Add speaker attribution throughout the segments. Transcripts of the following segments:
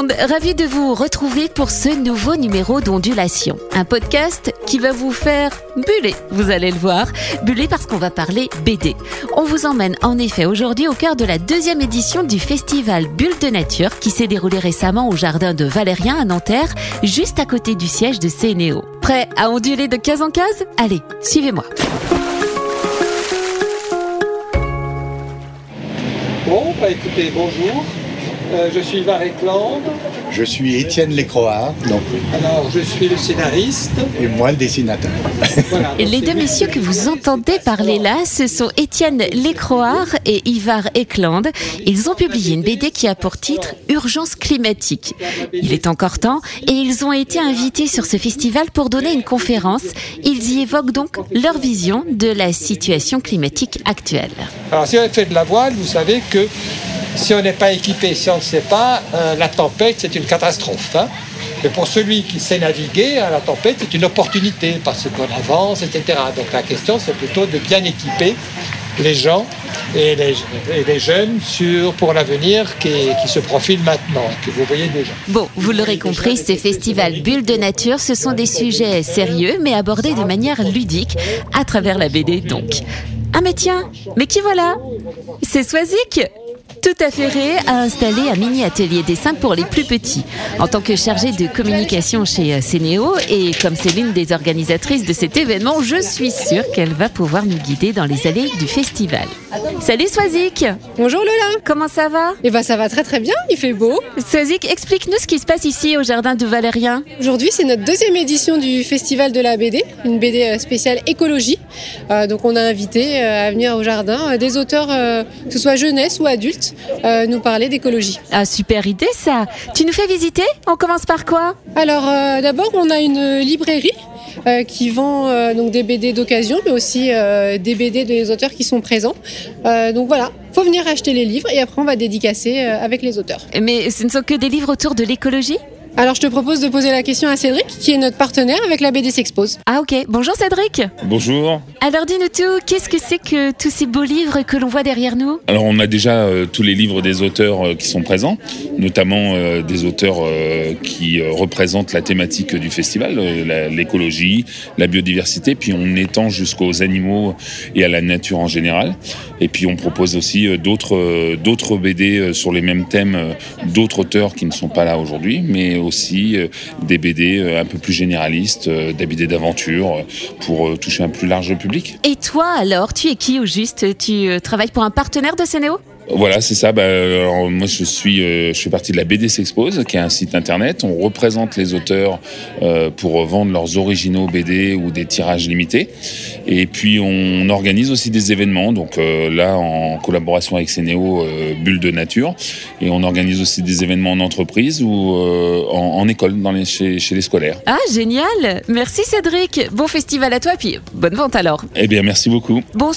Speaker 1: ravi de vous retrouver pour ce nouveau numéro d'Ondulation. Un podcast qui va vous faire buller, vous allez le voir. Buller parce qu'on va parler BD. On vous emmène en effet aujourd'hui au cœur de la deuxième édition du festival Bulle de Nature qui s'est déroulé récemment au jardin de Valérien à Nanterre, juste à côté du siège de Cénéo. Prêt à onduler de case en case? Allez, suivez-moi.
Speaker 2: Bon, bah écoutez, bonjour. Euh, je suis Ivar Eklund.
Speaker 3: Je suis Étienne Lécroard, donc,
Speaker 2: Alors, je suis le scénariste.
Speaker 3: et moi le dessinateur.
Speaker 2: Voilà,
Speaker 1: Et
Speaker 2: donc
Speaker 1: les deux messieurs que vous entendez parler là, ce sont Étienne Lécroard et Ivar Eklund. Ils ont publié une BD qui a pour titre Urgence climatique. Il est encore temps et ils ont été invités sur ce festival pour donner une conférence. Ils y évoquent donc leur vision de la situation climatique actuelle.
Speaker 2: Alors, si on fait de la voile, vous savez que si on n'est pas équipé, si on ne sait pas, euh, la tempête, c'est une catastrophe. hein. Mais pour celui qui sait naviguer, hein, la tempête, c'est une opportunité parce qu'on avance, etc. Donc la question, c'est plutôt de bien équiper les gens et les, jeunes pour l'avenir qui, qui se profile maintenant, que vous voyez déjà.
Speaker 1: Bon, vous l'aurez compris, ces festivals Bulles de Nature, ce sont des sujets sérieux, mais abordés de manière ludique, à travers la BD donc. Ah mais tiens, mais qui voilà? C'est Swazik? Tout affairé a installé un mini atelier dessin pour les plus petits. En tant que chargée de communication chez euh, Cénéo et comme c'est l'une des organisatrices de cet événement, je suis sûre qu'elle va pouvoir nous guider dans les allées du festival. Salut Swazik
Speaker 4: Bonjour Lola
Speaker 1: Comment ça va?
Speaker 4: Eh ben ça va très très bien, il fait beau.
Speaker 1: Swazik, explique-nous ce qui se passe ici au jardin de Valérien.
Speaker 4: Aujourd'hui c'est notre deuxième édition du Festival de la BD, une BD euh, spéciale écologie. Euh, donc on a invité euh, à venir au jardin euh, des auteurs, que ce soit jeunesse ou adultes, nous parler d'écologie.
Speaker 1: Ah, super idée ça Tu nous fais visiter? On commence par quoi?
Speaker 4: Alors d'abord on a une librairie euh, qui vend euh, donc des BD d'occasion, mais aussi euh, des BD des auteurs qui sont présents. Euh, donc voilà, faut venir acheter les livres et après on va dédicacer euh, avec les auteurs.
Speaker 1: Mais ce ne sont que des livres autour de l'écologie?
Speaker 4: Alors je te propose de poser la question à Cédric, qui est notre partenaire avec la BD s'expose.
Speaker 1: Ah ok, bonjour Cédric
Speaker 5: Bonjour.
Speaker 1: Alors dis-nous tout, qu'est-ce que c'est que tous ces beaux livres que l'on voit derrière nous?
Speaker 5: Alors on a déjà euh, tous les livres des auteurs euh, qui sont présents, notamment euh, des auteurs euh, qui euh, représentent la thématique du festival, euh, la- l'écologie, la biodiversité, puis on étend jusqu'aux animaux et à la nature en général. Et puis on propose aussi euh, d'autres euh, d'autres BD sur les mêmes thèmes, euh, d'autres auteurs qui ne sont pas là aujourd'hui, mais aussi euh, des BD euh, un peu plus généralistes, euh, des BD d'aventure pour toucher un plus large public.
Speaker 1: Et toi alors, tu es qui au juste? Tu travailles pour un partenaire de Cénéo
Speaker 5: Voilà, c'est ça. Bah, alors, moi, je suis, euh, je fais partie de la BD s'expose, qui est un site internet. On représente les auteurs euh, pour vendre leurs originaux BD ou des tirages limités. Et puis, on organise aussi des événements. Donc euh, là, en collaboration avec Cénéo, Bulle de Nature, et on organise aussi des événements en entreprise ou en, en école, dans les, chez, chez les scolaires.
Speaker 1: Ah génial Merci Cédric Bon festival à toi, puis bonne vente alors
Speaker 5: Eh bien, merci beaucoup.
Speaker 1: Bon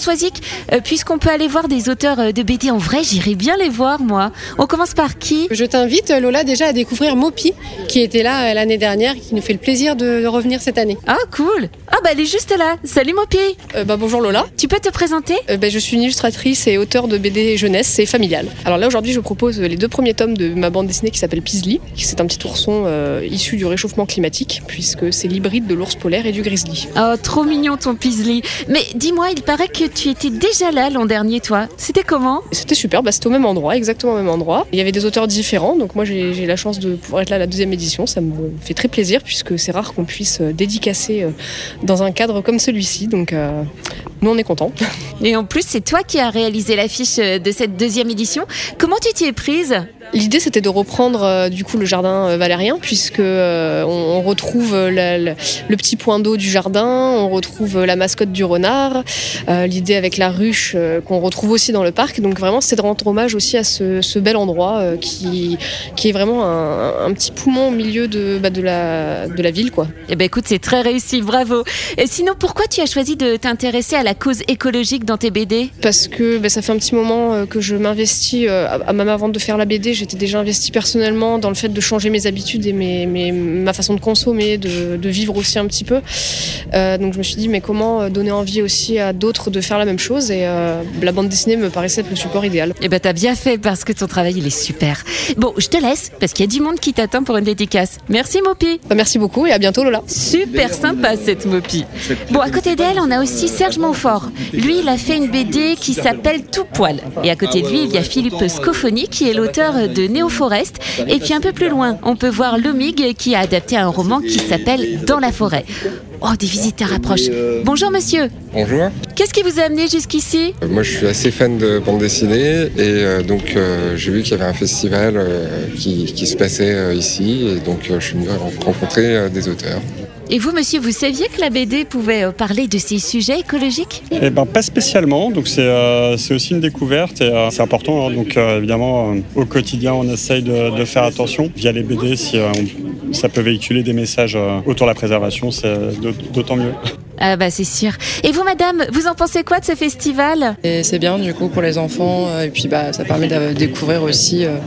Speaker 1: euh, puisqu'on peut aller voir des auteurs de BD en vrai, j'irai bien les voir moi. On commence par qui?
Speaker 4: Je t'invite, Lola, déjà à découvrir Mopi, qui était là euh, l'année dernière, qui nous fait le plaisir de, revenir cette année.
Speaker 1: Ah cool Ah bah elle est juste là Salut Mopi
Speaker 6: Euh, bah, bonjour Lola,
Speaker 1: Tu peux te présenter?
Speaker 6: Euh, bah, je suis une illustratrice et auteure de BD jeunesse et familiale. Alors là aujourd'hui je propose les deux premiers tomes de ma bande dessinée qui s'appelle Paisley, qui c'est un petit ourson euh, issu du réchauffement climatique puisque c'est l'hybride de l'ours polaire et du grizzly.
Speaker 1: Oh, trop mignon ton Paisley. Mais dis-moi, il paraît que tu étais déjà là l'an dernier, toi. C'était comment?
Speaker 6: C'était super, bah, au même endroit, exactement au même endroit. Il y avait des auteurs différents, donc moi j'ai la chance de pouvoir être là à la deuxième édition, ça me fait très plaisir puisque c'est rare qu'on puisse euh, dédicacer euh, dans un cadre comme celui-ci, donc euh, nous on est contents.
Speaker 1: Et en plus, c'est toi qui as réalisé l'affiche de cette deuxième édition. Comment tu t'y es prise?
Speaker 6: L'idée c'était de reprendre euh, du coup le jardin euh, valérien puisque euh, on, retrouve la- le petit point d'eau du jardin, on retrouve la mascotte du renard, l'idée avec la ruche qu'on retrouve aussi dans le parc. Donc vraiment c'était de rendre hommage aussi à ce, ce bel endroit qui, qui est vraiment un, un petit poumon au milieu de, bah, de, la, de la ville quoi.
Speaker 1: Eh ben écoute, c'est très réussi, bravo. Et sinon, pourquoi tu as choisi de t'intéresser à la cause écologique dans tes BD
Speaker 6: Parce que bah, ça fait un petit moment que je m'investis, à- même avant de faire la BD, j'étais déjà investie personnellement dans le fait de changer mes habitudes et mes, mes- ma façon de consommer, de, de vivre aussi un petit peu. Euh, donc je me suis dit, mais comment donner envie aussi à d'autres de faire la même chose? Et euh, la bande dessinée me paraissait être le support idéal.
Speaker 1: Eh ben t'as bien fait parce que ton travail il est super. Bon, je te laisse parce qu'il y a du monde qui t'attend pour une dédicace. Merci Mopi.
Speaker 6: Bah, merci beaucoup et à bientôt Lola.
Speaker 1: Super sympa cette Mopi. Bon, à côté d'elle, on a aussi Serge Montfort. Lui, il a fait une BD qui s'appelle Tout poil. Et à côté de lui, il y a Philippe Scofoni qui est l'auteur de Néo Forest. Et puis un peu plus loin, on peut voir Lomig qui a adapté un roman qui s'appelle Dans la forêt. Oh, des visiteurs approchent. Bonjour monsieur.
Speaker 7: Bonjour,
Speaker 1: Qu'est-ce qui vous a amené jusqu'ici?
Speaker 7: Euh, moi je suis assez fan de bande dessinée et euh, donc euh, j'ai vu qu'il y avait un festival euh, qui, qui se passait euh, ici et donc euh, je suis venu ren- rencontrer euh, des auteurs.
Speaker 1: Et vous, monsieur, vous saviez que la BD pouvait euh, parler de ces sujets écologiques?
Speaker 8: Eh ben pas spécialement, donc c'est euh, c'est aussi une découverte et euh, c'est important. hein. Donc euh, évidemment euh, au quotidien on essaye de, de faire attention via les BD si euh, on- ça peut véhiculer des messages euh, autour de la préservation, c'est d'aut- d'autant mieux.
Speaker 1: Ah bah c'est sûr. Et vous, madame, vous en pensez quoi de ce festival?
Speaker 9: Et c'est bien du coup pour les enfants euh, et puis bah, ça permet de découvrir aussi euh,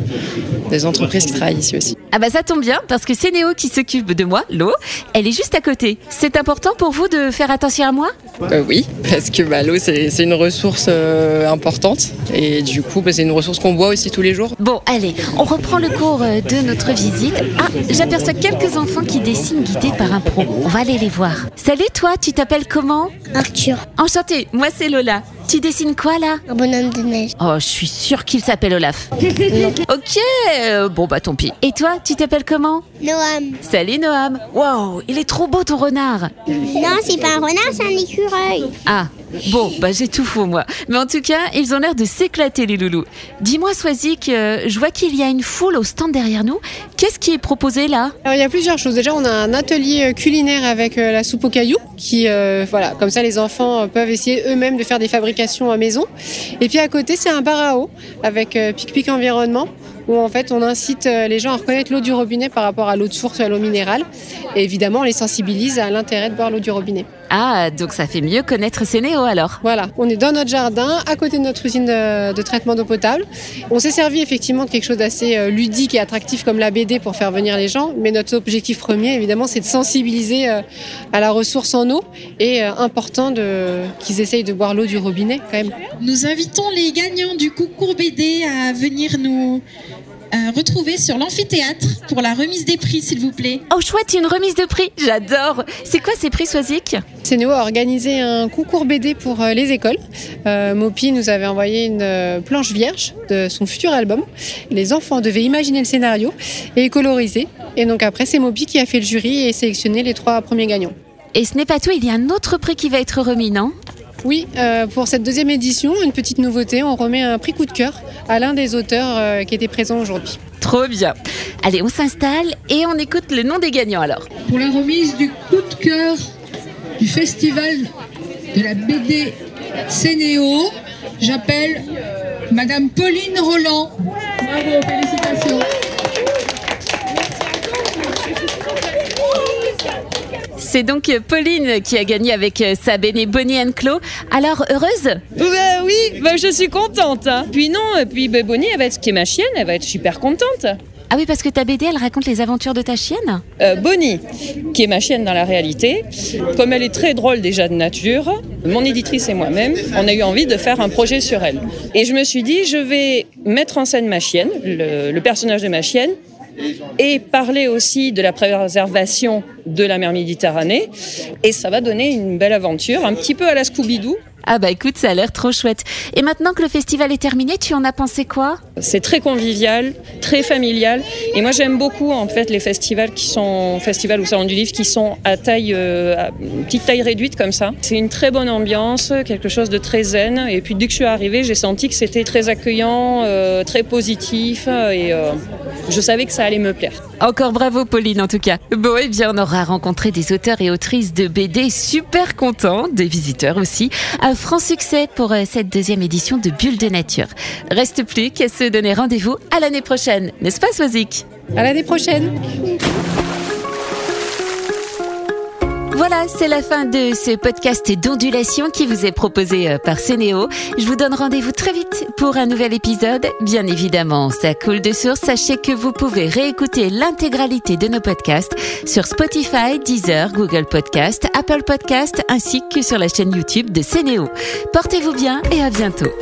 Speaker 9: des entreprises qui travaillent ici aussi.
Speaker 1: Ah bah ça tombe bien parce que c'est Néo qui s'occupe de moi, l'eau. Elle est juste à côté. C'est important pour vous de faire attention à moi?
Speaker 9: Euh, oui, parce que bah, l'eau c'est une ressource euh, importante et du coup bah, c'est une ressource qu'on boit aussi tous les jours.
Speaker 1: Bon, allez, on reprend le cours euh, de notre visite. Ah, j'aperçois quelques enfants qui dessinent guidés par un pro. On va aller les voir. Salut toi, tu t'appelles comment?
Speaker 10: Arthur,
Speaker 1: Enchanté, moi c'est Lola. Tu dessines quoi là?
Speaker 10: Un bonhomme de neige.
Speaker 1: Oh, je suis sûre qu'il s'appelle Olaf. ok, euh, bon bah tant pis. Et toi, tu t'appelles comment?
Speaker 10: Noam.
Speaker 1: Salut Noam. Wow, il est trop beau ton renard.
Speaker 10: Non, c'est pas un renard, c'est un écureuil.
Speaker 1: Ah, bon, bah j'ai tout faux moi. Mais en tout cas, ils ont l'air de s'éclater les loulous. Dis-moi Swazik, euh, je vois qu'il y a une foule au stand derrière nous. Qu'est-ce qui est proposé là?
Speaker 4: Alors il y a plusieurs choses. Déjà, on a un atelier euh, culinaire avec euh, la soupe aux cailloux, qui, voilà, comme ça les enfants peuvent essayer eux-mêmes de faire des fabrications à maison. Et puis à côté, c'est un bar à eau avec Pic Pic Environnement, où en fait on incite les gens à reconnaître l'eau du robinet par rapport à l'eau de source ou à l'eau minérale. Et évidemment, on les sensibilise à l'intérêt de boire l'eau du robinet.
Speaker 1: Ah, donc ça fait mieux connaître Sénéo alors.
Speaker 4: Voilà, on est dans notre jardin, à côté de notre usine de, de traitement d'eau potable. On s'est servi effectivement de quelque chose d'assez euh, ludique et attractif comme la BD pour faire venir les gens, mais notre objectif premier, évidemment, c'est de sensibiliser euh, à la ressource en eau et euh, important de, qu'ils essayent de boire l'eau du robinet quand même.
Speaker 11: Nous invitons les gagnants du concours BD à venir nous euh, retrouver sur l'amphithéâtre pour la remise des prix, s'il vous plaît.
Speaker 1: Oh chouette, une remise de prix, j'adore. C'est quoi ces prix Swazik?
Speaker 4: Sénéo a organisé un concours BD pour euh, les écoles. Euh, Mopi nous avait envoyé une euh, planche vierge de son futur album. Les enfants devaient imaginer le scénario et coloriser. Et donc après, c'est Mopi qui a fait le jury et sélectionné les trois premiers gagnants.
Speaker 1: Et ce n'est pas tout, il y a un autre prix qui va être remis, non?
Speaker 4: Oui, euh, pour cette deuxième édition, une petite nouveauté, on remet un prix coup de cœur à l'un des auteurs euh, qui était présent aujourd'hui.
Speaker 1: Trop bien. Allez, on s'installe et on écoute le nom des gagnants alors.
Speaker 11: Pour la remise du coup de cœur du festival de la BD Sénéo, j'appelle Madame Pauline Roland. Bravo, félicitations.
Speaker 1: C'est donc euh, Pauline qui a gagné avec euh, sa béné Bonnie and Clo. Alors, heureuse?
Speaker 12: Bah oui, bah je suis contente. hein. Puis non, puis bah, Bonnie, elle va être, qui est ma chienne, elle va être super contente.
Speaker 1: Ah oui, parce que ta BD, elle raconte les aventures de ta chienne?
Speaker 12: Euh, Bonnie, qui est ma chienne dans la réalité, comme elle est très drôle déjà de nature, mon éditrice et moi-même, on a eu envie de faire un projet sur elle. Et je me suis dit, je vais mettre en scène ma chienne, le, le personnage de ma chienne, et parler aussi de la préservation de la mer Méditerranée. Et ça va donner une belle aventure, un petit peu à la Scooby-Doo.
Speaker 1: Ah bah écoute, ça a l'air trop chouette. Et maintenant que le festival est terminé, tu en as pensé quoi?
Speaker 12: C'est très convivial, très familial. Et moi, j'aime beaucoup en fait les festivals qui sont festivals ou salons du livre qui sont à taille, euh, à petite taille réduite comme ça. C'est une très bonne ambiance, quelque chose de très zen. Et puis dès que je suis arrivée, j'ai senti que c'était très accueillant, euh, très positif, et euh, je savais que ça allait me plaire.
Speaker 1: Encore bravo Pauline en tout cas. Bon, eh bien on aura rencontré des auteurs et autrices de BD super contents, des visiteurs aussi. Un franc succès pour euh, cette deuxième édition de Bulle de Nature. Reste plus qu'à se donner rendez-vous à l'année prochaine, n'est-ce pas Swazik
Speaker 4: À l'année prochaine
Speaker 1: Voilà, c'est la fin de ce podcast d'ondulation qui vous est proposé euh, par Sénéo. Je vous donne rendez-vous très vite pour un nouvel épisode. Bien évidemment, ça coule de source. Sachez que vous pouvez réécouter l'intégralité de nos podcasts sur Spotify, Deezer, Google Podcast, Apple Podcast ainsi que sur la chaîne YouTube de Sénéo. Portez-vous bien et à bientôt.